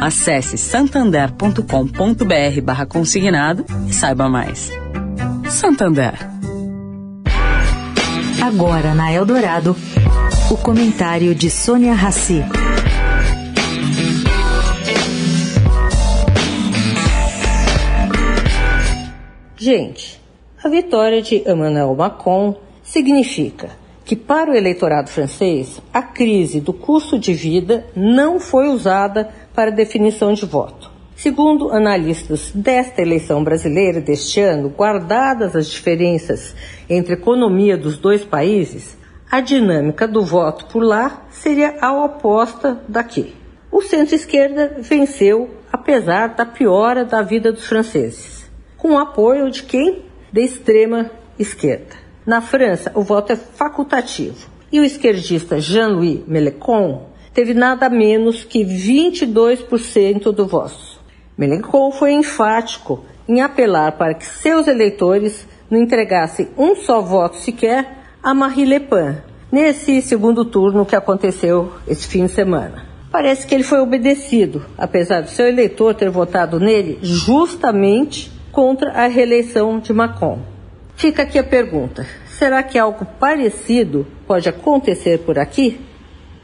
Acesse santander.com.br barra consignado e saiba mais. Santander. Agora na Eldorado, o comentário de Sônia Rassi. Gente, a vitória de Emmanuel Macron significa que, para o eleitorado francês, a crise do custo de vida não foi usada para definição de voto. Segundo analistas desta eleição brasileira deste ano, guardadas as diferenças entre a economia dos dois países, a dinâmica do voto por lá seria a oposta daqui. O centro-esquerda venceu apesar da piora da vida dos franceses, com o apoio de quem? Da extrema esquerda. Na França, o voto é facultativo e o esquerdista Jean-Louis Mélenchon teve nada menos que 22% do voto. Mélenchon foi enfático em apelar para que seus eleitores não entregassem um só voto sequer a Marie Le Pen, nesse segundo turno que aconteceu esse fim de semana. Parece que ele foi obedecido, apesar do seu eleitor ter votado nele justamente contra a reeleição de Macron. Fica aqui a pergunta: será que algo parecido pode acontecer por aqui?